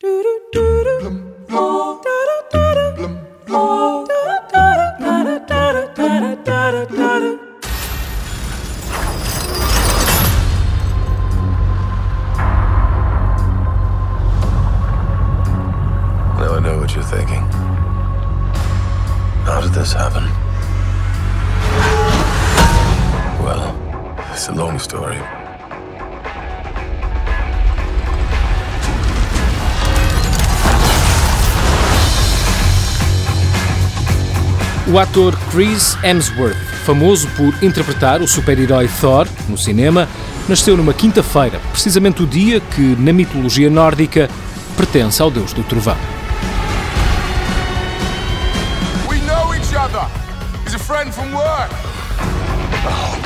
Now I know what you're thinking. How did this happen? Well, it's a long story. O ator Chris Hemsworth, famoso por interpretar o super-herói Thor no cinema, nasceu numa quinta-feira, precisamente o dia que, na mitologia nórdica, pertence ao deus do trovão. We know each other. He's a friend from work. Oh.